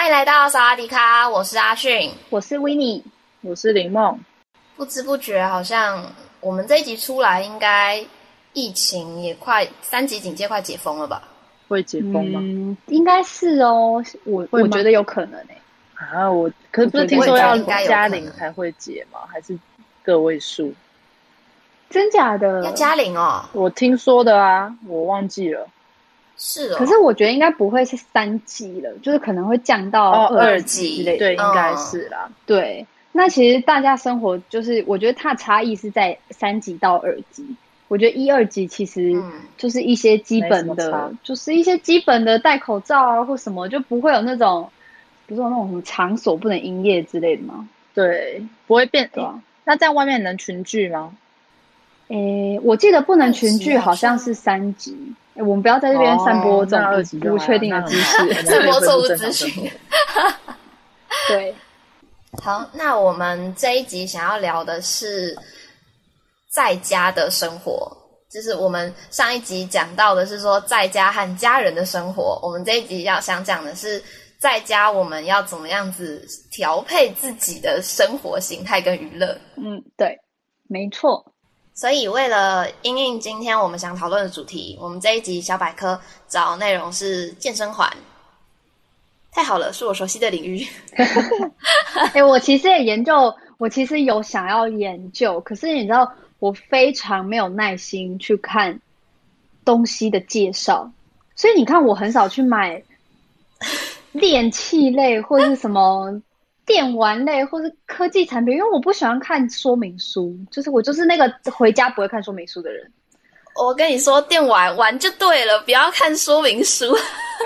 欢迎来到萨瓦迪卡，我是阿迅，我是维尼，我是林梦。不知不觉，好像我们这一集出来，应该疫情也快三级警戒快解封了吧？会解封吗？嗯，应该是哦，我我觉得有可能诶、欸。啊，我可是不是听说要加零才会解吗？还是个位数？真假的？要加零哦？我听说的啊，我忘记了。是哦，可是我觉得应该不会是三级了，就是可能会降到二级之类的。哦、对，应该是啦。对，那其实大家生活就是，我觉得它的差异是在三级到二级。我觉得一二级其实就是一些基本的，嗯、就是一些基本的戴口罩啊或什么，就不会有那种。不是有那种什么场所不能营业之类的吗？对，不会变。对啊，那在外面能群聚吗？诶，我记得不能群聚，好像是三级。诶，我们不要在这边散播这种不确定的知识，散播错误资讯。对，好，那我们这一集想要聊的是在家的生活，就是我们上一集讲到的是说在家和家人的生活，我们这一集要想讲的是。在家我们要怎么样子调配自己的生活形态跟娱乐？嗯，对，没错。所以为了因应今天我们想讨论的主题，我们这一集小百科找内容是健身环。太好了，是我熟悉的领域。哎、欸，我其实也研究，我其实有想要研究，可是你知道，我非常没有耐心去看东西的介绍，所以你看，我很少去买。练器类或者是什么电玩类，或是科技产品，因为我不喜欢看说明书，就是我就是那个回家不会看说明书的人。我跟你说，电玩玩就对了，不要看说明书，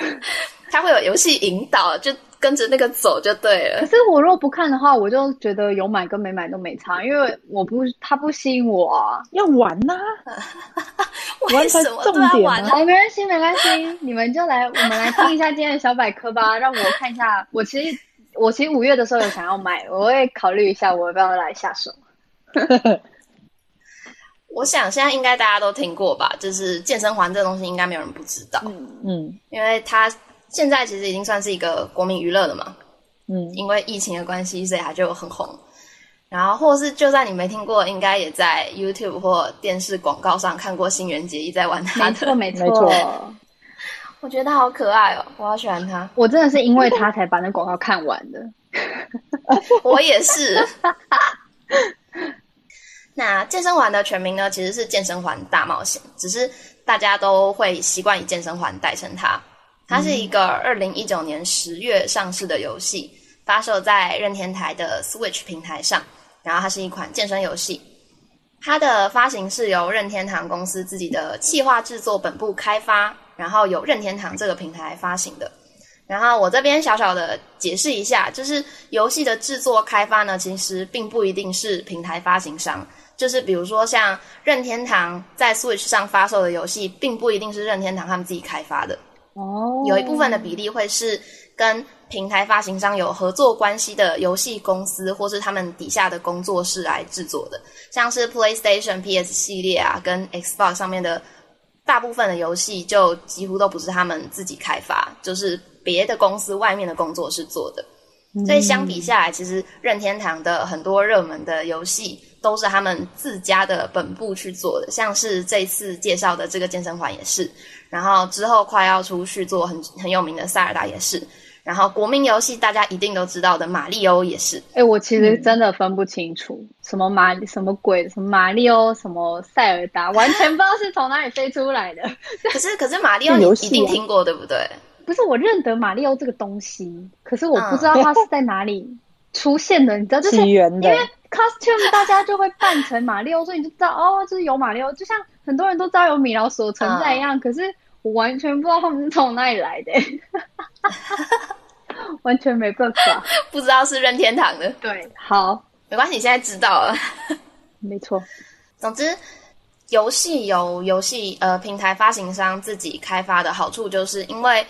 它会有游戏引导，就。跟着那个走就对了。可是我若不看的话，我就觉得有买跟没买都没差，因为我不它不吸引我啊。要玩呐、啊，为什么都要玩呢？没关系，没关系，你们就来，我们来听一下今天的小百科吧。让我看一下，我其实我其实五月的时候有想要买，我会考虑一下我要不要来下手。我想现在应该大家都听过吧，就是健身环这个东西，应该没有人不知道。嗯嗯，因为它。现在其实已经算是一个国民娱乐了嘛，嗯，因为疫情的关系，所以它就很红。然后，或是就算你没听过，应该也在 YouTube 或电视广告上看过新垣结衣在玩它。没错，没错。我觉得它好可爱哦，我好喜欢它。我真的是因为它才把那广告看完的。我也是。那健身环的全名呢，其实是健身环大冒险，只是大家都会习惯以健身环代称它。它是一个二零一九年十月上市的游戏，发售在任天堂的 Switch 平台上。然后它是一款健身游戏，它的发行是由任天堂公司自己的企划制作本部开发，然后由任天堂这个平台发行的。然后我这边小小的解释一下，就是游戏的制作开发呢，其实并不一定是平台发行商，就是比如说像任天堂在 Switch 上发售的游戏，并不一定是任天堂他们自己开发的。哦，有一部分的比例会是跟平台发行商有合作关系的游戏公司，或是他们底下的工作室来制作的，像是 PlayStation、PS 系列啊，跟 Xbox 上面的大部分的游戏，就几乎都不是他们自己开发，就是别的公司外面的工作室做的。所以相比下来，其实任天堂的很多热门的游戏都是他们自家的本部去做的，像是这次介绍的这个健身环也是。然后之后快要出续作很很有名的塞尔达也是，然后国民游戏大家一定都知道的马里欧也是。哎，我其实真的分不清楚、嗯、什么马什么鬼，什么马里欧，什么塞尔达，完全不知道是从哪里飞出来的。可是可是马里欧你一定听过、啊、对不对？不是，我认得马里欧这个东西，可是我不知道它是在哪里出现的，你知道，就是因为 costume 大家就会扮成马里欧，所以你就知道哦，就是有马里欧，就像很多人都知道有米老鼠存在一样。嗯、可是我完全不知道他们是从哪里来的，完全没办法，不知道是任天堂的。对，好，没关系，你现在知道了，没错。总之，游戏由游戏呃平台发行商自己开发的好处，就是因为。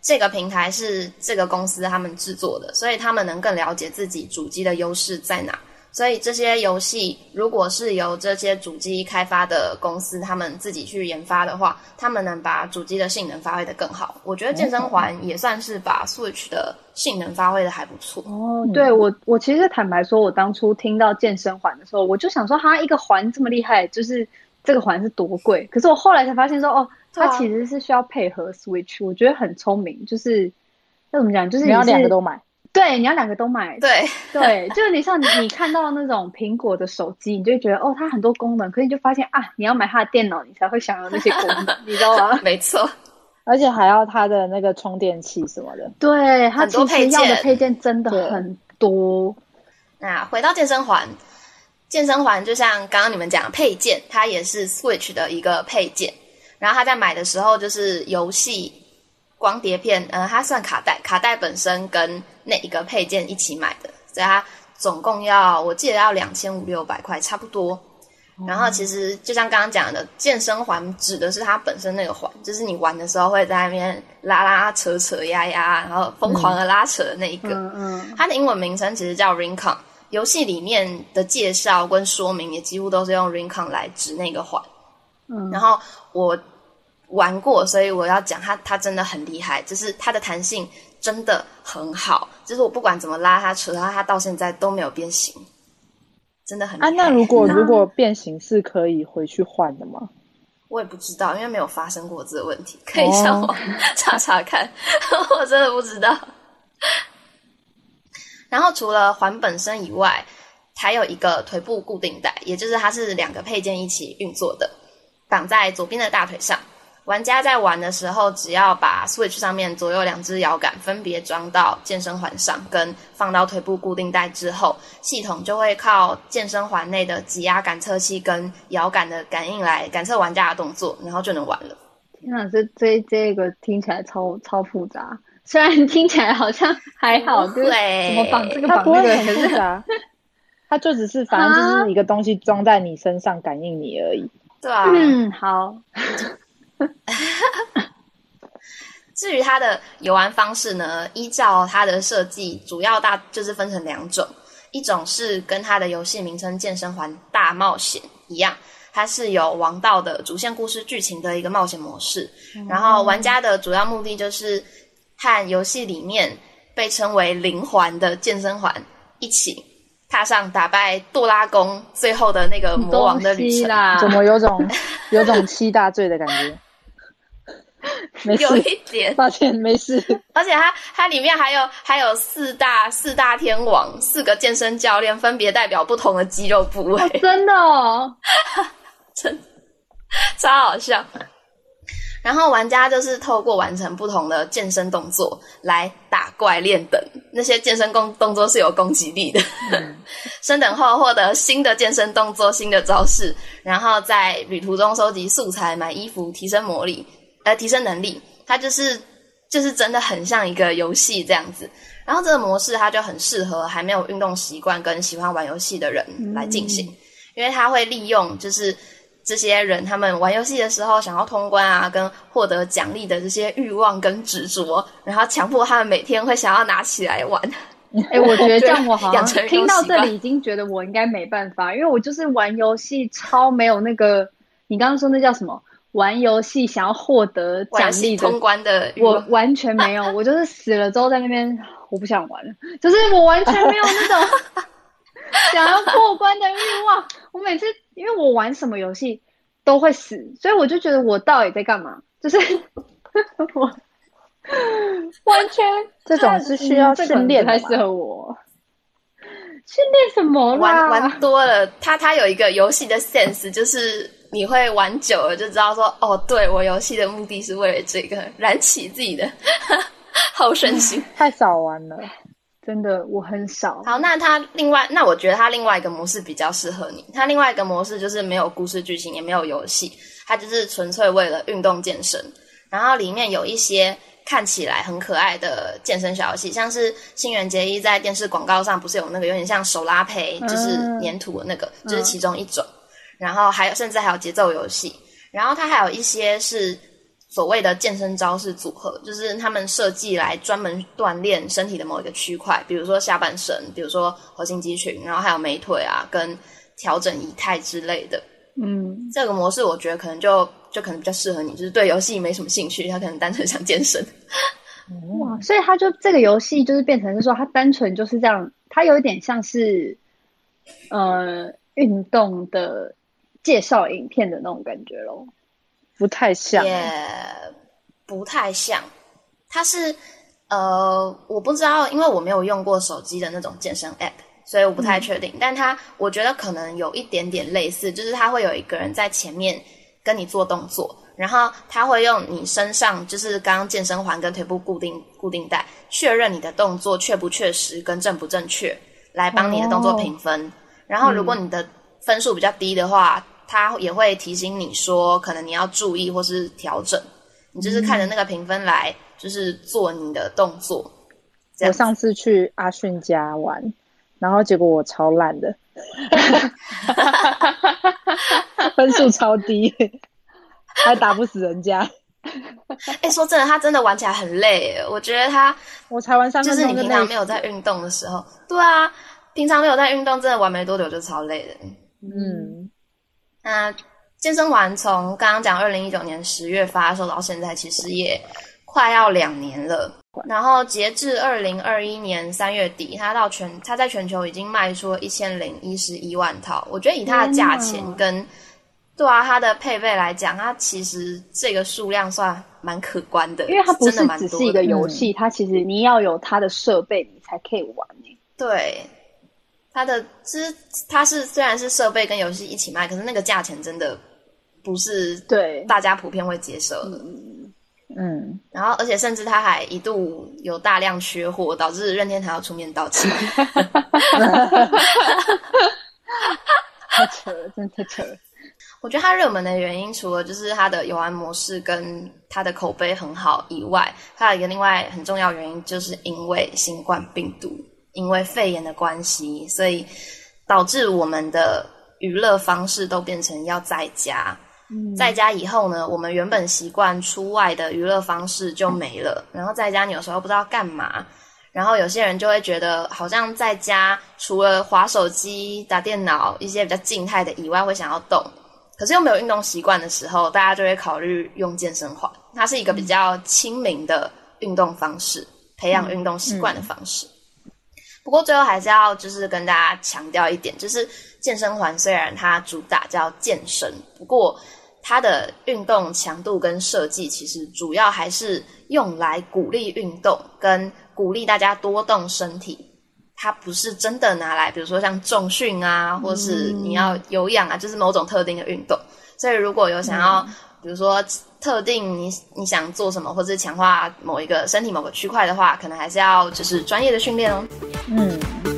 这个平台是这个公司他们制作的，所以他们能更了解自己主机的优势在哪。所以这些游戏如果是由这些主机开发的公司他们自己去研发的话，他们能把主机的性能发挥得更好。我觉得健身环也算是把 Switch 的性能发挥得还不错。哦，对，我我其实坦白说，我当初听到健身环的时候，我就想说，哈，一个环这么厉害，就是这个环是多贵？可是我后来才发现说，哦。它其实是需要配合 Switch，我觉得很聪明。就是要怎么讲？就是你要两个都买，对，你要两个都买，对 对。就是你像你你看到那种苹果的手机，你就会觉得哦，它很多功能，可是你就发现啊，你要买它的电脑，你才会享有那些功能，你知道吗？没错，而且还要它的那个充电器什么的。对，它其实要的配件真的很多。那回到健身环，健身环就像刚刚你们讲的配件，它也是 Switch 的一个配件。然后他在买的时候，就是游戏光碟片，呃，它算卡带，卡带本身跟那一个配件一起买的，所以它总共要，我记得要两千五六百块，差不多。然后其实就像刚刚讲的，健身环指的是它本身那个环，就是你玩的时候会在那边拉拉扯扯压压，然后疯狂的拉扯的那一个。嗯嗯。它的英文名称其实叫 Rincon，游戏里面的介绍跟说明也几乎都是用 Rincon 来指那个环。嗯，然后我玩过，所以我要讲它，它真的很厉害，就是它的弹性真的很好，就是我不管怎么拉它、扯它，它到现在都没有变形，真的很厉害。啊，那如果如果变形是可以回去换的吗？我也不知道，因为没有发生过这个问题，可以上网查查看，我真的不知道。然后除了环本身以外，还有一个腿部固定带，也就是它是两个配件一起运作的。绑在左边的大腿上，玩家在玩的时候，只要把 Switch 上面左右两只摇杆分别装到健身环上，跟放到腿部固定带之后，系统就会靠健身环内的挤压感测器跟摇杆的感应来感测玩家的动作，然后就能玩了。天哪，这这这个听起来超超复杂，虽然听起来好像还好，对，怎么绑这个绑那个很复杂，它就只是反正就是一个东西装在你身上感应你而已。对啊，嗯，好。至于它的游玩方式呢，依照它的设计，主要大就是分成两种，一种是跟它的游戏名称《健身环大冒险》一样，它是有王道的主线故事剧情的一个冒险模式，嗯、然后玩家的主要目的就是和游戏里面被称为灵环的健身环一起。踏上打败杜拉宫最后的那个魔王的旅程，怎么有种有种七大罪的感觉？没事，有一点，抱歉，没事。而且它它里面还有还有四大四大天王，四个健身教练，分别代表不同的肌肉部位。哦、真的哦，真超好笑。然后玩家就是透过完成不同的健身动作来打怪练等，那些健身动动作是有攻击力的。嗯、升等后获得新的健身动作、新的招式，然后在旅途中收集素材、买衣服、提升魔力，呃，提升能力。它就是就是真的很像一个游戏这样子。然后这个模式它就很适合还没有运动习惯跟喜欢玩游戏的人来进行，嗯、因为它会利用就是。这些人他们玩游戏的时候想要通关啊，跟获得奖励的这些欲望跟执着，然后强迫他们每天会想要拿起来玩。哎、欸，我觉得这样我好像听到这里已经觉得我应该没办法，因为我就是玩游戏超没有那个，你刚刚说那叫什么？玩游戏想要获得奖励通关的，我完全没有，我就是死了之后在那边我不想玩了，就是我完全没有那种 想要过关的欲望。我每次。因为我玩什么游戏都会死，所以我就觉得我到底在干嘛？就是 我完全这种是需要训练，才适合我。训练什么啦？玩玩多了，他他有一个游戏的 sense，就是你会玩久了就知道说，哦，对，我游戏的目的是为了这个，燃起自己的 好胜心。太少玩了。真的我很少。好，那它另外，那我觉得它另外一个模式比较适合你。它另外一个模式就是没有故事剧情，也没有游戏，它就是纯粹为了运动健身。然后里面有一些看起来很可爱的健身小游戏，像是新垣结衣在电视广告上不是有那个有点像手拉胚，就是粘土的那个，嗯、就是其中一种。然后还有，甚至还有节奏游戏。然后它还有一些是所谓的健身招式组合，就是他们设计来专门锻炼身体的某一个区块，比如说下半身，比如说核心肌群，然后还有美腿啊，跟调整仪态之类的。嗯，这个模式我觉得可能就就可能比较适合你，就是对游戏没什么兴趣，他可能单纯想健身。哇，所以他就这个游戏就是变成是说，他单纯就是这样，他有一点像是呃运动的。介绍影片的那种感觉咯，不太像，也不太像。它是呃，我不知道，因为我没有用过手机的那种健身 App，所以我不太确定。嗯、但它我觉得可能有一点点类似，就是它会有一个人在前面跟你做动作，然后他会用你身上就是刚刚健身环跟腿部固定固定带确认你的动作确不确实跟正不正确，来帮你的动作评分。哦、然后如果你的分数比较低的话，他也会提醒你说，可能你要注意或是调整。你就是看着那个评分来，就是做你的动作。我上次去阿迅家玩，然后结果我超烂的，分数超低，还打不死人家。哎、欸，说真的，他真的玩起来很累。我觉得他，我才玩三分钟，就是你平常没有在运动的时候，对啊。平常没有在运动，真的玩没多久就超累的。嗯，那健身环从刚刚讲二零一九年十月发售到现在，其实也快要两年了。然后截至二零二一年三月底，它到全它在全球已经卖出了一千零一十一万套。我觉得以它的价钱跟对啊它的配备来讲，它其实这个数量算蛮可观的，因为它不是只是一个游戏，嗯、它其实你要有它的设备，你才可以玩。对。它的其实它是虽然是设备跟游戏一起卖，可是那个价钱真的不是对大家普遍会接受的。嗯，嗯，然后而且甚至它还一度有大量缺货，导致任天堂要出面道歉。太扯了，真的太扯了。我觉得它热门的原因，除了就是它的游玩模式跟它的口碑很好以外，还有一个另外很重要原因，就是因为新冠病毒。因为肺炎的关系，所以导致我们的娱乐方式都变成要在家。嗯，在家以后呢，我们原本习惯出外的娱乐方式就没了。然后在家，你有时候不知道干嘛。然后有些人就会觉得，好像在家除了滑手机、打电脑一些比较静态的以外，会想要动。可是又没有运动习惯的时候，大家就会考虑用健身环。它是一个比较亲民的运动方式，培养运动习惯的方式。嗯嗯不过最后还是要就是跟大家强调一点，就是健身环虽然它主打叫健身，不过它的运动强度跟设计其实主要还是用来鼓励运动跟鼓励大家多动身体。它不是真的拿来，比如说像重训啊，或是你要有氧啊，就是某种特定的运动。所以如果有想要，比如说。特定你你想做什么，或者是强化某一个身体某个区块的话，可能还是要就是专业的训练哦。嗯。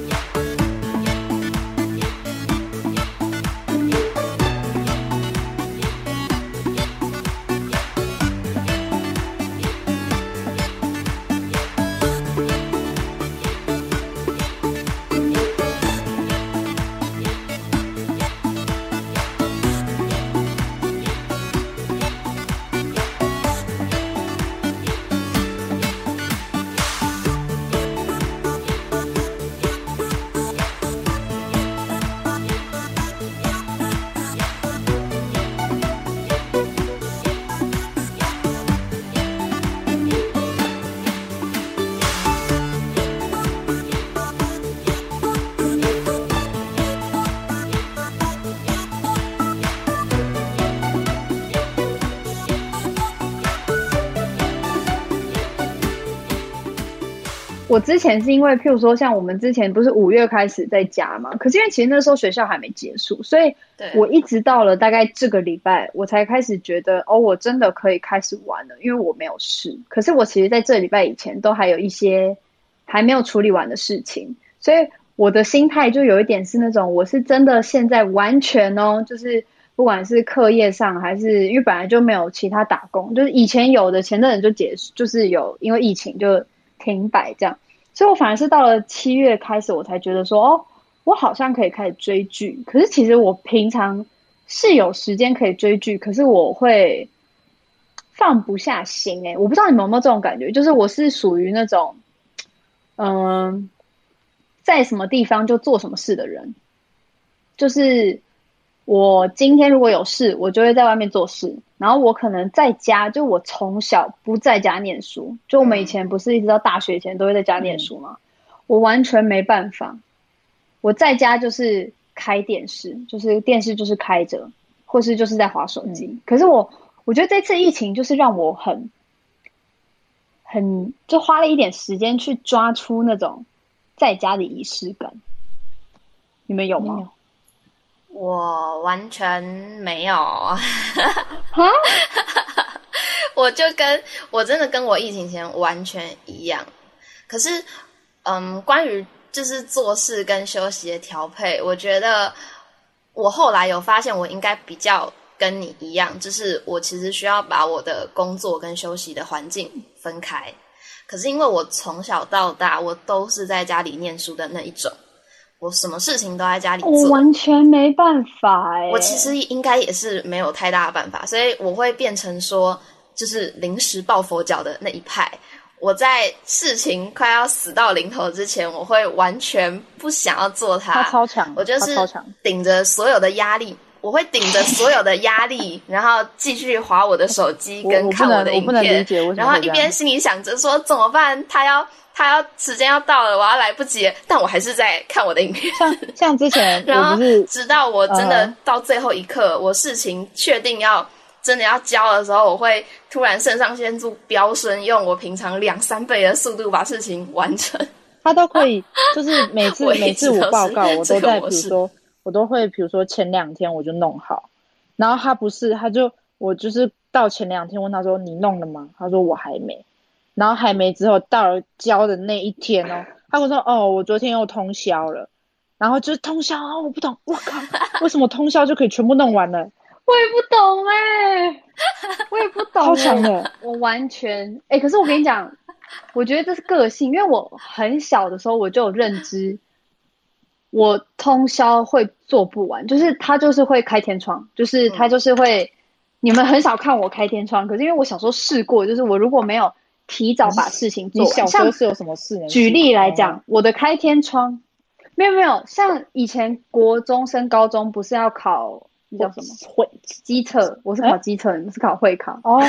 之前是因为，譬如说，像我们之前不是五月开始在家嘛，可是因为其实那时候学校还没结束，所以我一直到了大概这个礼拜，我才开始觉得，哦，我真的可以开始玩了，因为我没有事。可是我其实在这礼拜以前都还有一些还没有处理完的事情，所以我的心态就有一点是那种，我是真的现在完全哦，就是不管是课业上还是因为本来就没有其他打工，就是以前有的前阵子就结束，就是有因为疫情就停摆这样，所以我反而是到了七月开始，我才觉得说哦，我好像可以开始追剧。可是其实我平常是有时间可以追剧，可是我会放不下心诶，我不知道你们有没有这种感觉，就是我是属于那种。嗯，在什么地方就做什么事的人，就是我今天如果有事，我就会在外面做事。然后我可能在家，就我从小不在家念书，就我们以前不是一直到大学前都会在家念书吗？嗯、我完全没办法。我在家就是开电视，就是电视就是开着，或是就是在划手机。嗯、可是我我觉得这次疫情就是让我很。很就花了一点时间去抓出那种在家的仪式感，你们有吗？有，我完全没有。哈，我就跟我真的跟我疫情前完全一样。可是，嗯，关于就是做事跟休息的调配，我觉得我后来有发现，我应该比较。跟你一样，就是我其实需要把我的工作跟休息的环境分开。可是因为我从小到大，我都是在家里念书的那一种，我什么事情都在家里做，我完全没办法哎。我其实应该也是没有太大的办法，所以我会变成说，就是临时抱佛脚的那一派。我在事情快要死到临头之前，我会完全不想要做它。他超强，我就是顶着所有的压力。我会顶着所有的压力，然后继续划我的手机跟看我的影片，然后一边心里想着说怎么办？他要他要时间要到了，我要来不及，但我还是在看我的影片。像像之前，然后直到我真的到最后一刻，我事情确定要真的要交的时候，我会突然肾上腺素飙升，用我平常两三倍的速度把事情完成。他都可以，就是每次每次我报告，我都在比如说。我都会，比如说前两天我就弄好，然后他不是，他就我就是到前两天问他说，你弄了吗？他说我还没，然后还没之后到了交的那一天哦，他跟我说哦，我昨天又通宵了，然后就是通宵啊，我不懂，我靠，为什么通宵就可以全部弄完了？我也不懂哎、欸，我也不懂、欸，超强的，我完全哎、欸，可是我跟你讲，我觉得这是个性，因为我很小的时候我就有认知。我通宵会做不完，就是他就是会开天窗，就是他就是会，嗯、你们很少看我开天窗，可是因为我小时候试过，就是我如果没有提早把事情做完，你小时候是有什么事呢？举例来讲，哦、我的开天窗，没有没有，像以前国中升高中不是要考那叫什么会机测，我是考机测，你们是考会考哦，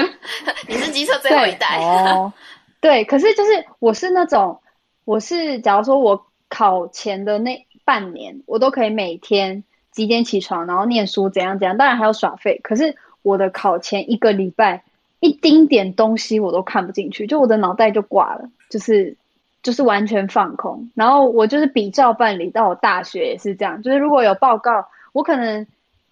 你是机测最后一代哦，对，可是就是我是那种，我是假如说我。考前的那半年，我都可以每天几点起床，然后念书，怎样怎样。当然还有耍废。可是我的考前一个礼拜，一丁点东西我都看不进去，就我的脑袋就挂了，就是就是完全放空。然后我就是比照办理，到我大学也是这样。就是如果有报告，我可能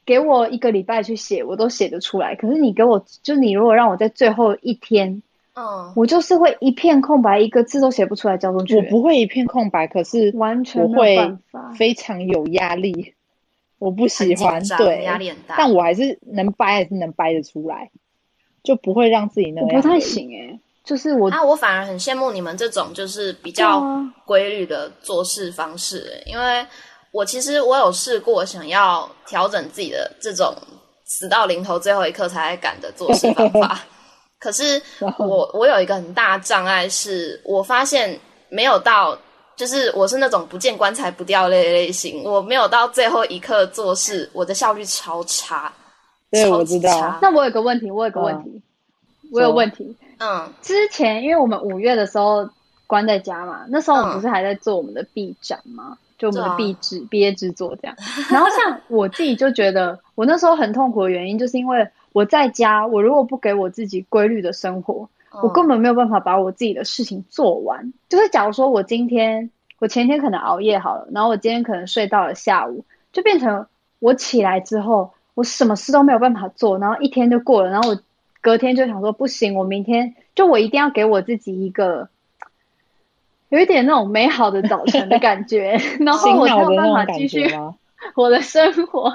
给我一个礼拜去写，我都写得出来。可是你给我，就是你如果让我在最后一天。嗯，我就是会一片空白，一个字都写不出来交出去。我不会一片空白，可是完全不会非常有压力。我不喜欢，对，压力很大。但我还是能掰，还是能掰得出来，就不会让自己那样。我不太行哎、欸，就是我，啊我反而很羡慕你们这种就是比较规律的做事方式、欸，因为我其实我有试过想要调整自己的这种死到临头最后一刻才赶的做事方法。可是我我有一个很大的障碍，是我发现没有到，就是我是那种不见棺材不掉泪的类型，我没有到最后一刻做事，我的效率超差。对，我知道。那我有个问题，我有个问题，我有问题。嗯，之前因为我们五月的时候关在家嘛，那时候我们不是还在做我们的毕展吗？就我们的毕制毕业制作这样。然后像我自己就觉得，我那时候很痛苦的原因，就是因为。我在家，我如果不给我自己规律的生活，嗯、我根本没有办法把我自己的事情做完。就是假如说我今天，我前天可能熬夜好了，然后我今天可能睡到了下午，就变成我起来之后，我什么事都没有办法做，然后一天就过了，然后我隔天就想说不行，我明天就我一定要给我自己一个有一点那种美好的早晨的感觉，然后我才有办法继续 我的生活。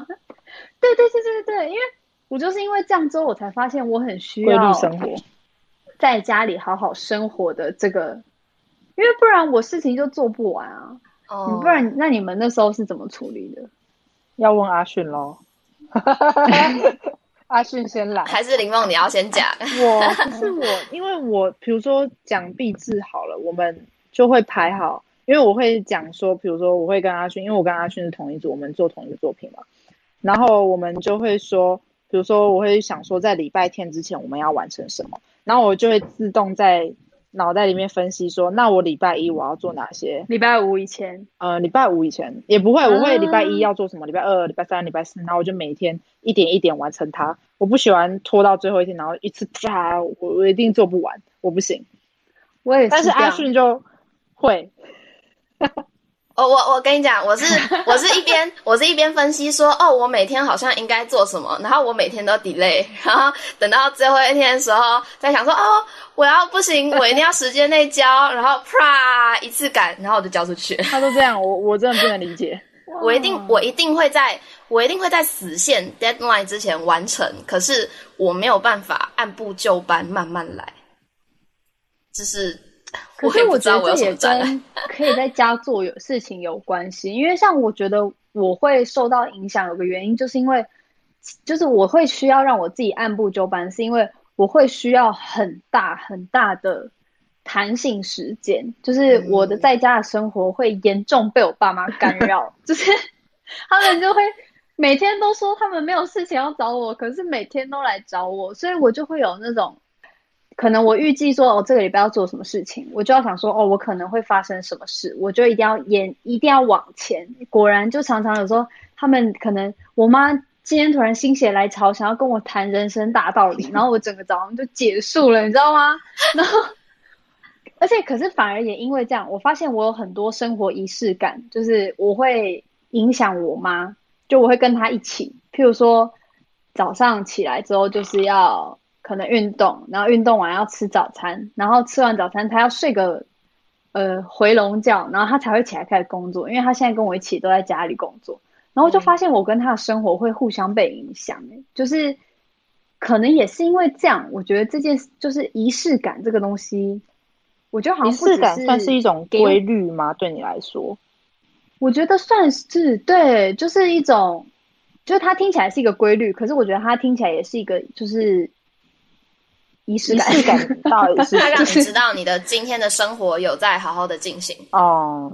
对对对对对，因为我就是因为这样之后，我才发现我很需要规律生活，在家里好好生活的这个，因为不然我事情就做不完啊。哦、oh.，不然那你们那时候是怎么处理的？要问阿迅喽。阿迅先来，还是林梦你要先讲？我是我，因为我比如说讲毕制好了，我们就会排好，因为我会讲说，比如说我会跟阿迅，因为我跟阿迅是同一组，我们做同一个作品嘛，然后我们就会说，比如说我会想说，在礼拜天之前我们要完成什么，然后我就会自动在。脑袋里面分析说，那我礼拜一我要做哪些？礼拜五以前，呃，礼拜五以前也不会，我会礼拜一要做什么？礼拜二、礼拜三、礼拜四，然后我就每天一点一点完成它。我不喜欢拖到最后一天，然后一次啪，我我一定做不完，我不行。我也是，但是阿迅就会。我我我跟你讲，我是 我是一边我是一边分析说，哦，我每天好像应该做什么，然后我每天都 delay，然后等到最后一天的时候再想说，哦，我要不行，我一定要时间内交，然后啪一次赶，然后我就交出去。他都这样，我我真的不能理解。我一定我一定会在我一定会在死线 deadline 之前完成，可是我没有办法按部就班慢慢来，就是。可是我觉得这也跟 可以在家做有事情有关系，因为像我觉得我会受到影响，有个原因就是因为，就是我会需要让我自己按部就班，是因为我会需要很大很大的弹性时间，就是我的在家的生活会严重被我爸妈干 扰，就是 他们就会每天都说他们没有事情要找我，可是每天都来找我，所以我就会有那种。可能我预计说哦，这个礼拜要做什么事情，我就要想说哦，我可能会发生什么事，我就一定要演，一定要往前。果然，就常常有时候他们可能我妈今天突然心血来潮，想要跟我谈人生大道理，然后我整个早上就结束了，你知道吗？然后，而且可是反而也因为这样，我发现我有很多生活仪式感，就是我会影响我妈，就我会跟她一起，譬如说早上起来之后就是要。可能运动，然后运动完要吃早餐，然后吃完早餐他要睡个呃回笼觉，然后他才会起来开始工作。因为他现在跟我一起都在家里工作，然后我就发现我跟他的生活会互相被影响。嗯，就是可能也是因为这样，我觉得这件就是仪式感这个东西，我觉得好像仪式感算是一种规律吗？对你来说，我觉得算是对，就是一种，就是它听起来是一个规律，可是我觉得它听起来也是一个就是。仪式感，仪式感到底是它让你知道你的今天的生活有在好好的进行哦。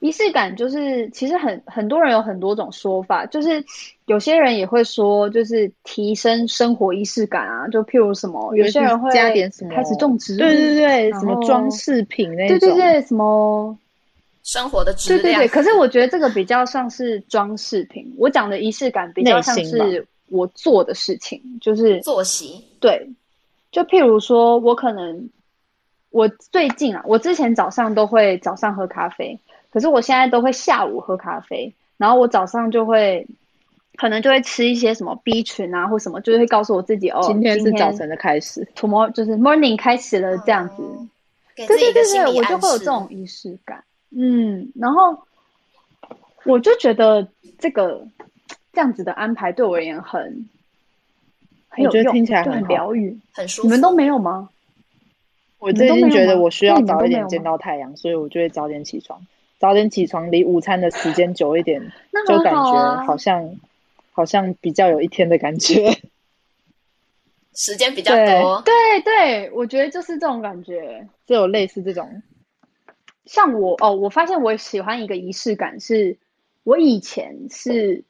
仪式感就是其实很很多人有很多种说法，就是有些人也会说，就是提升生活仪式感啊，就譬如什么，有些人会加点什么，开始种植物，对对对，什么装饰品那种，对对对，什么生活的质量，对对对。可是我觉得这个比较像是装饰品，我讲的仪式感比较像是我做的事情，就是作息，对。就譬如说，我可能我最近啊，我之前早上都会早上喝咖啡，可是我现在都会下午喝咖啡。然后我早上就会可能就会吃一些什么 B 群啊，或什么，就是会告诉我自己哦，今天是早晨的开始，tomorrow 就是 morning 开始了这样子。嗯、对对对对，我就会有这种仪式感。嗯，然后我就觉得这个这样子的安排对我而言很。我觉得听起来很疗愈，很舒服。你们都没有吗？我最近觉得我需要早一点见到太阳，所以我就会早点起床。早点起床，离午餐的时间久一点，就感觉好像好像比较有一天的感觉。时间比较多，对对，对，我觉得就是这种感觉，就有类似这种。像我哦，我发现我喜欢一个仪式感，是我以前是。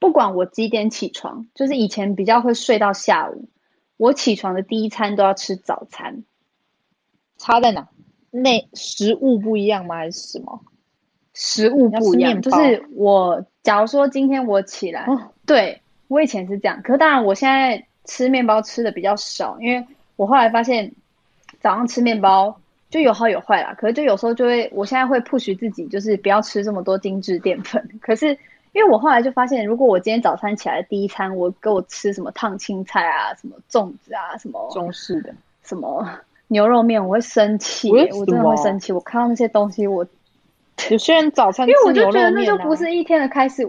不管我几点起床，就是以前比较会睡到下午，我起床的第一餐都要吃早餐。差在哪？那食物不一样吗？还是什么？食物不一样，就是我假如说今天我起来，哦、对，我以前是这样，可是当然我现在吃面包吃的比较少，因为我后来发现早上吃面包就有好有坏啦。可是就有时候就会，我现在会 push 自己，就是不要吃这么多精致淀粉。可是。因为我后来就发现，如果我今天早餐起来的第一餐，我给我吃什么烫青菜啊，什么粽子啊，什么中式的，什么牛肉面，我会生气、欸，我真的会生气。我看到那些东西，我 有些人早餐、啊、因为我就觉得那就不是一天的开始。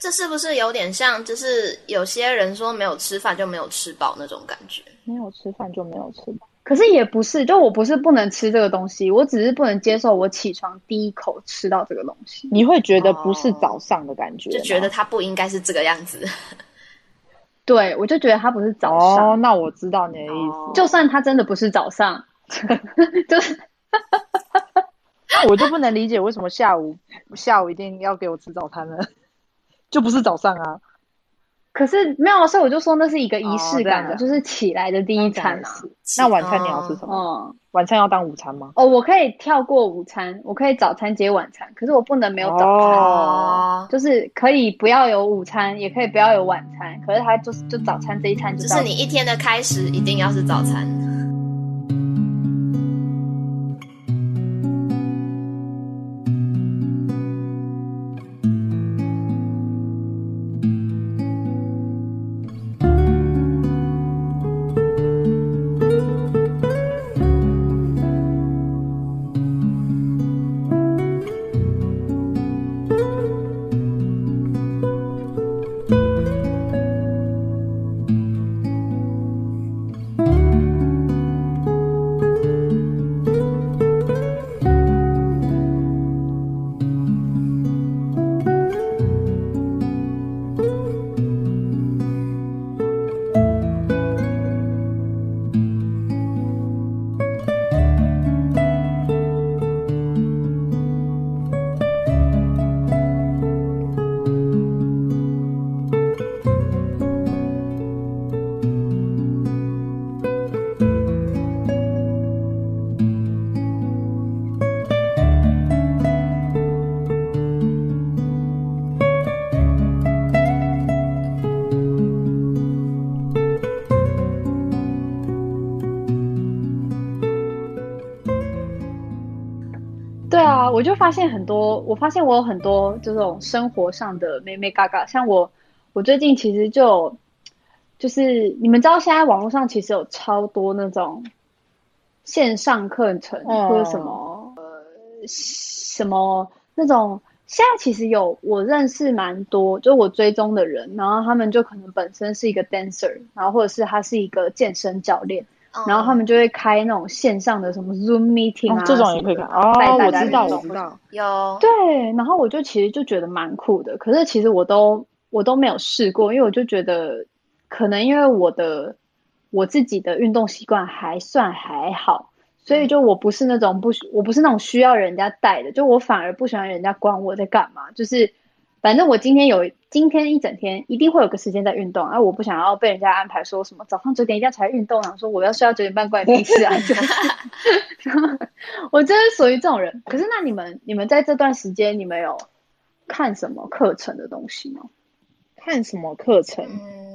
这是不是有点像，就是有些人说没有吃饭就没有吃饱那种感觉？没有吃饭就没有吃饱，可是也不是，就我不是不能吃这个东西，我只是不能接受我起床第一口吃到这个东西。你会觉得不是早上的感觉，就觉得它不应该是这个样子。对，我就觉得它不是早上。哦，那我知道你的意思。哦、就算它真的不是早上，就是，我就不能理解为什么下午下午一定要给我吃早餐呢？就不是早上啊。可是没有，所以我就说那是一个仪式感的，哦、就是起来的第一餐嘛。那晚餐你要吃什么？嗯，晚餐要当午餐吗？哦，我可以跳过午餐，我可以早餐接晚餐，可是我不能没有早餐。哦，就是可以不要有午餐，也可以不要有晚餐，可是它就是就早餐这一餐就，就是你一天的开始一定要是早餐。发现很多，我发现我有很多这种生活上的妹妹嘎嘎，像我，我最近其实就就是你们知道，现在网络上其实有超多那种线上课程或者什么、哦、呃什么那种，现在其实有我认识蛮多，就我追踪的人，然后他们就可能本身是一个 dancer，然后或者是他是一个健身教练。然后他们就会开那种线上的什么 Zoom meeting 啊，哦、这种也可以看哦。我知道，我知道，有对。然后我就其实就觉得蛮酷的，可是其实我都我都没有试过，因为我就觉得可能因为我的我自己的运动习惯还算还好，所以就我不是那种不我不是那种需要人家带的，就我反而不喜欢人家管我在干嘛，就是。反正我今天有今天一整天一定会有个时间在运动，而、啊、我不想要被人家安排说什么早上九点一定要起来运动，然后说我要睡到九点半关你屁事啊！我真是属于这种人。可是那你们你们在这段时间你们有看什么课程的东西吗？看什么课程？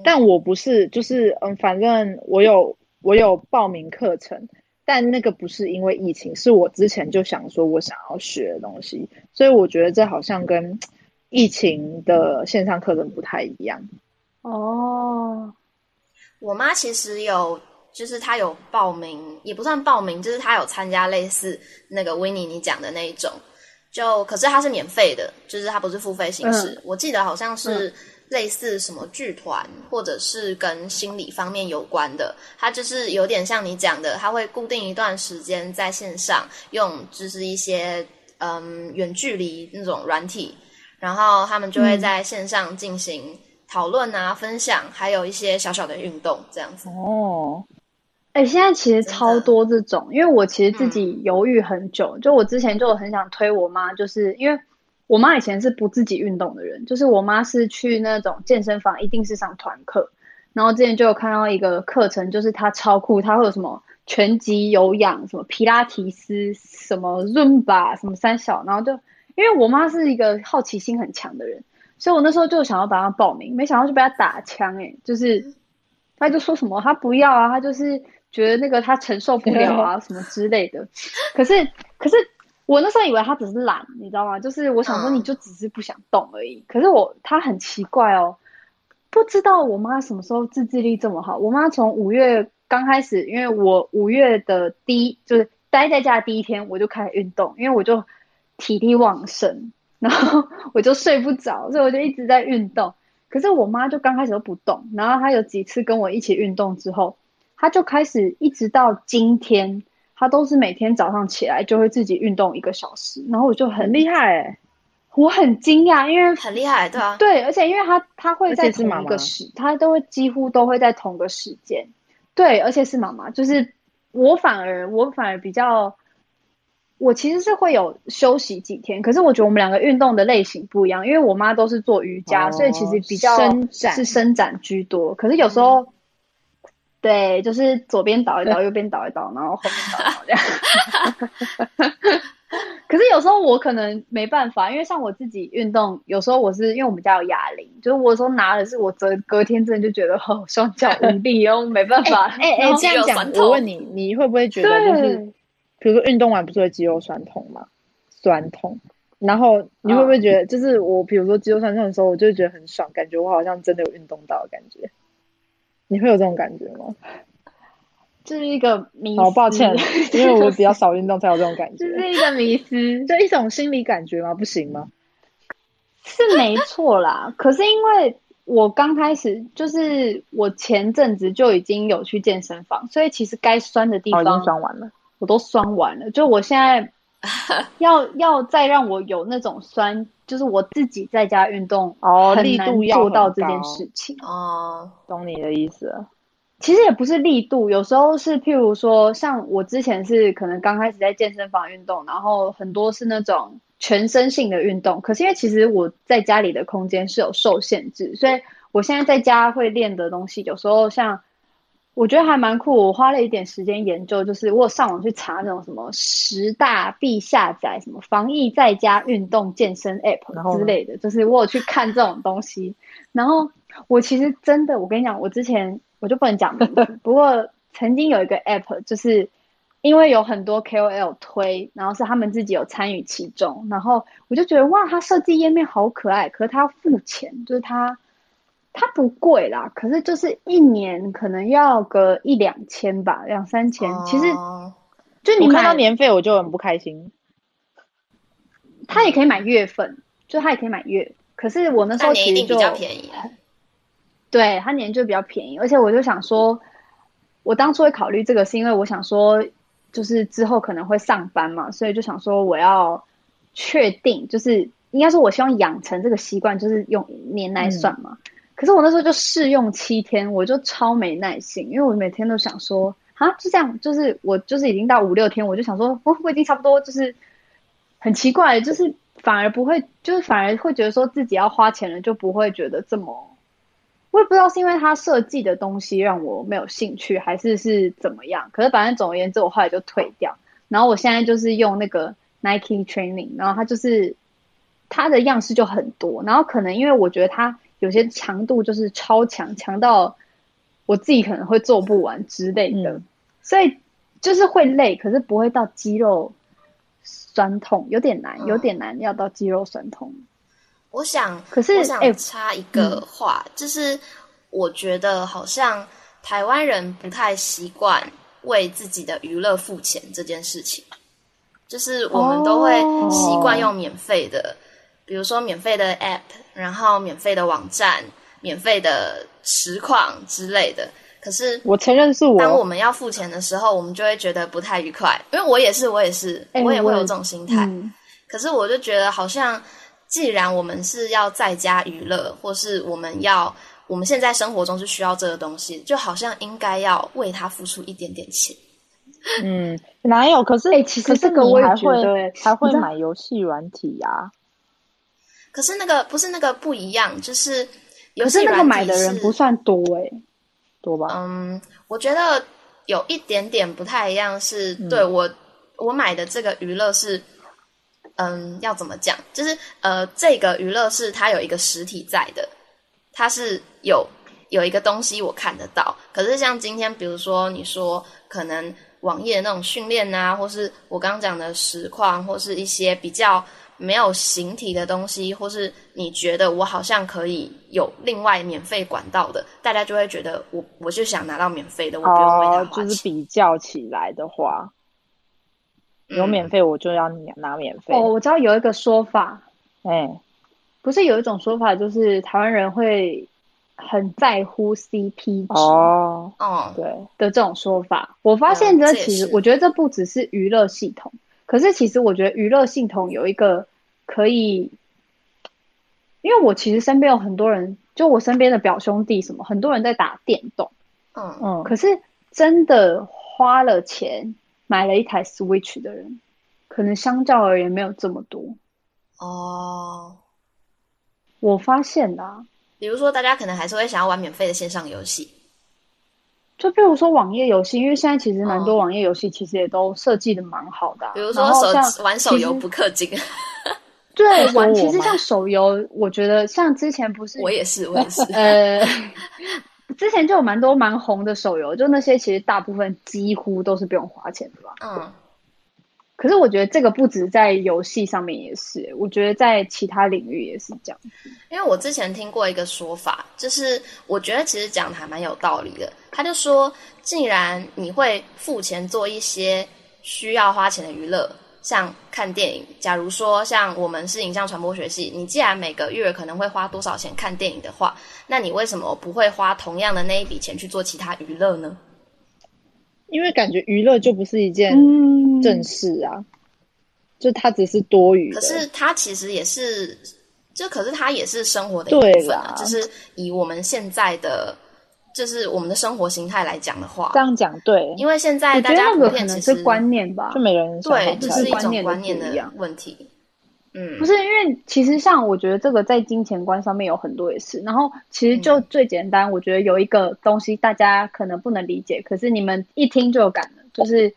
但我不是，就是嗯，反正我有我有报名课程，但那个不是因为疫情，是我之前就想说我想要学的东西，所以我觉得这好像跟。疫情的线上课程不太一样哦。我妈其实有，就是她有报名，也不算报名，就是她有参加类似那个 Winnie 你讲的那一种，就可是它是免费的，就是它不是付费形式。嗯、我记得好像是类似什么剧团，或者是跟心理方面有关的。它就是有点像你讲的，它会固定一段时间在线上用，就是一些嗯远距离那种软体。然后他们就会在线上进行讨论啊、嗯、分享，还有一些小小的运动这样子。哦，哎，现在其实超多这种，因为我其实自己犹豫很久，嗯、就我之前就很想推我妈，就是因为我妈以前是不自己运动的人，就是我妈是去那种健身房，一定是上团课。然后之前就有看到一个课程，就是她超酷，她会有什么拳击、有氧、什么皮拉提斯、什么润吧、什么三小，然后就。因为我妈是一个好奇心很强的人，所以我那时候就想要帮她报名，没想到就被她打枪诶，就是她就说什么她不要啊，她就是觉得那个她承受不了啊什么之类的。可是可是我那时候以为她只是懒，你知道吗？就是我想说你就只是不想动而已。可是我她很奇怪哦，不知道我妈什么时候自制力这么好。我妈从五月刚开始，因为我五月的第一就是待在家的第一天，我就开始运动，因为我就体力旺盛，然后 我就睡不着，所以我就一直在运动。可是我妈就刚开始都不动，然后她有几次跟我一起运动之后，她就开始一直到今天，她都是每天早上起来就会自己运动一个小时，然后我就很厉害哎、欸。我很惊讶，因为很厉害，对啊，对，而且因为他他会在同一个时，他都会几乎都会在同个时间，对，而且是妈妈，就是我反而我反而比较，我其实是会有休息几天，可是我觉得我们两个运动的类型不一样，因为我妈都是做瑜伽，哦、所以其实比较伸展是伸展居多，可是有时候，嗯、对，就是左边倒一倒，右边倒一倒，然后后面倒一倒这样。可是有时候我可能没办法，因为像我自己运动，有时候我是因为我们家有哑铃，就是我有时候拿的是我隔隔天真的就觉得哦双脚无力哦，没办法。哎哎、欸欸，这样讲，我问你，你会不会觉得就是，比如说运动完不是会肌肉酸痛吗？酸痛，然后你会不会觉得，就是我比如说肌肉酸痛的时候，我就会觉得很爽，感觉我好像真的有运动到的感觉。你会有这种感觉吗？这是一个迷思。好抱歉，因为我比较少运动才有这种感觉。这是一个迷思，就一种心理感觉吗？不行吗？是没错啦，可是因为我刚开始就是我前阵子就已经有去健身房，所以其实该酸的地方、哦、已经酸完了，我都酸完了。就我现在 要要再让我有那种酸，就是我自己在家运动哦，力度要做到这件事情哦，懂你的意思了。其实也不是力度，有时候是譬如说，像我之前是可能刚开始在健身房运动，然后很多是那种全身性的运动。可是因为其实我在家里的空间是有受限制，所以我现在在家会练的东西，有时候像我觉得还蛮酷。我花了一点时间研究，就是我有上网去查那种什么十大必下载什么防疫在家运动健身 App 之类的，就是我有去看这种东西。然后我其实真的，我跟你讲，我之前。我就不能讲 不过曾经有一个 app，就是因为有很多 KOL 推，然后是他们自己有参与其中，然后我就觉得哇，它设计页面好可爱，可是它要付钱，就是它它不贵啦，可是就是一年可能要个一两千吧，两三千，其实就你看到年费我就很不开心。他也可以买月份，就他也可以买月，可是我那时候其实就比较便宜。对，他年就比较便宜，而且我就想说，我当初会考虑这个，是因为我想说，就是之后可能会上班嘛，所以就想说我要确定，就是应该说我希望养成这个习惯，就是用年来算嘛。嗯、可是我那时候就试用七天，我就超没耐心，因为我每天都想说，啊，就这样，就是我就是已经到五六天，我就想说，我我已经差不多，就是很奇怪，就是反而不会，就是反而会觉得说自己要花钱了，就不会觉得这么。我也不知道是因为他设计的东西让我没有兴趣，还是是怎么样。可是反正总而言之，我后来就退掉。然后我现在就是用那个 Nike Training，然后它就是它的样式就很多。然后可能因为我觉得它有些强度就是超强，强到我自己可能会做不完之类的，嗯、所以就是会累，可是不会到肌肉酸痛，有点难，有点难要到肌肉酸痛。我想，可是我想插一个话，就是我觉得好像台湾人不太习惯为自己的娱乐付钱这件事情，就是我们都会习惯用免费的，哦、比如说免费的 App，然后免费的网站、免费的实况之类的。可是我承认是我，当我们要付钱的时候，我们就会觉得不太愉快，因为我也是，我也是，欸、我也会有这种心态。嗯、可是我就觉得好像。既然我们是要在家娱乐，或是我们要我们现在生活中是需要这个东西，就好像应该要为它付出一点点钱。嗯，哪有？可是，哎、欸，其实这个我还会还会买游戏软体呀、啊。可是那个不是那个不一样，就是游戏软体是，可是那个买的人不算多哎、欸，多吧？嗯，我觉得有一点点不太一样是，是、嗯、对我我买的这个娱乐是。嗯，要怎么讲？就是呃，这个娱乐是它有一个实体在的，它是有有一个东西我看得到。可是像今天，比如说你说可能网页那种训练啊，或是我刚刚讲的实况，或是一些比较没有形体的东西，或是你觉得我好像可以有另外免费管道的，大家就会觉得我我就想拿到免费的，我不用为他花钱。哦，就是比较起来的话，有免费我就要你拿免费。哦，我知道有一个说法，哎，不是有一种说法，就是台湾人会很在乎 CP 值哦，哦，对的这种说法。我发现这其实，我觉得这不只是娱乐系统，可是其实我觉得娱乐系统有一个。可以，因为我其实身边有很多人，就我身边的表兄弟什么，很多人在打电动，嗯嗯，可是真的花了钱买了一台 Switch 的人，可能相较而言没有这么多。哦，我发现啦、啊，比如说大家可能还是会想要玩免费的线上游戏，就比如说网页游戏，因为现在其实蛮多网页游戏其实也都设计的蛮好的、啊，比如说手玩手游不氪金。对，玩其实像手游，我觉得像之前不是我也是，我也是。呃，之前就有蛮多蛮红的手游，就那些其实大部分几乎都是不用花钱的吧。嗯。可是我觉得这个不止在游戏上面也是，我觉得在其他领域也是这样。因为我之前听过一个说法，就是我觉得其实讲的还蛮有道理的。他就说，既然你会付钱做一些需要花钱的娱乐。像看电影，假如说像我们是影像传播学系，你既然每个月可能会花多少钱看电影的话，那你为什么不会花同样的那一笔钱去做其他娱乐呢？因为感觉娱乐就不是一件正事啊，嗯、就它只是多余。可是它其实也是，就可是它也是生活的一部分啊，就是以我们现在的。就是我们的生活形态来讲的话，这样讲对，因为现在大家普遍其实是观念吧，就每个人对，就是一种观念的问题。嗯，不是因为其实像我觉得这个在金钱观上面有很多也是，然后其实就最简单，我觉得有一个东西大家可能不能理解，可是你们一听就有感了，就是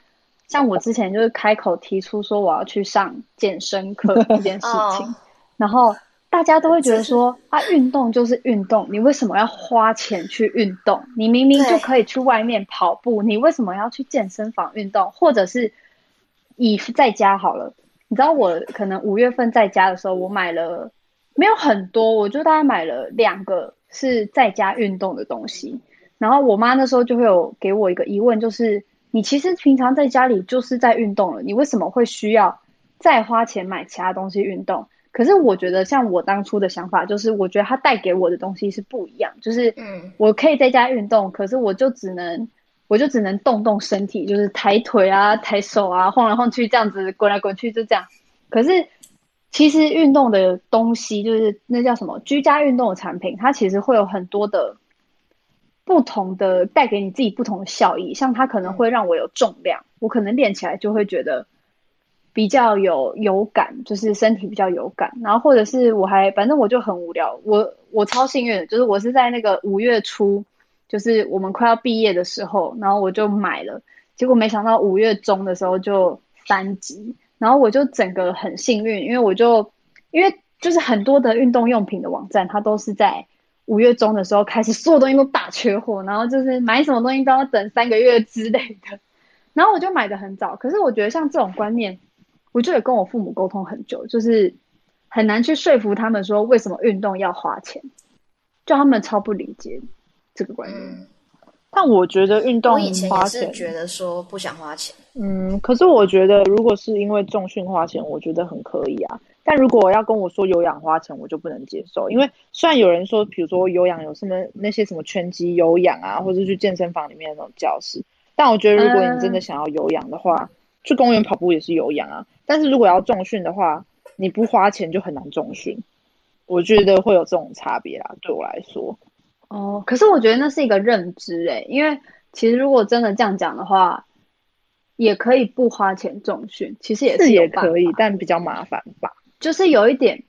像我之前就是开口提出说我要去上健身课 这件事情，然后。大家都会觉得说 啊，运动就是运动，你为什么要花钱去运动？你明明就可以去外面跑步，你为什么要去健身房运动？或者是以在家好了，你知道我可能五月份在家的时候，我买了没有很多，我就大概买了两个是在家运动的东西。然后我妈那时候就会有给我一个疑问，就是你其实平常在家里就是在运动了，你为什么会需要再花钱买其他东西运动？可是我觉得，像我当初的想法，就是我觉得它带给我的东西是不一样。就是，嗯，我可以在家运动，可是我就只能，我就只能动动身体，就是抬腿啊、抬手啊、晃来晃去这样子，滚来滚去就这样。可是，其实运动的东西，就是那叫什么居家运动的产品，它其实会有很多的不同的带给你自己不同的效益。像它可能会让我有重量，我可能练起来就会觉得。比较有有感，就是身体比较有感，然后或者是我还反正我就很无聊，我我超幸运，就是我是在那个五月初，就是我们快要毕业的时候，然后我就买了，结果没想到五月中的时候就三级，然后我就整个很幸运，因为我就因为就是很多的运动用品的网站，它都是在五月中的时候开始所有东西都大缺货，然后就是买什么东西都要等三个月之类的，然后我就买的很早，可是我觉得像这种观念。我就也跟我父母沟通很久，就是很难去说服他们说为什么运动要花钱，就他们超不理解这个观念。嗯、但我觉得运动花钱，我以前也是觉得说不想花钱。嗯，可是我觉得如果是因为重训花钱，我觉得很可以啊。但如果我要跟我说有氧花钱，我就不能接受，因为虽然有人说，比如说有氧有什么那些什么拳击有氧啊，或者去健身房里面的那种教室，但我觉得如果你真的想要有氧的话，嗯、去公园跑步也是有氧啊。但是如果要重训的话，你不花钱就很难重训，我觉得会有这种差别啦。对我来说，哦，可是我觉得那是一个认知诶、欸，因为其实如果真的这样讲的话，也可以不花钱重训，其实也是也可以，但比较麻烦吧。就是有一点，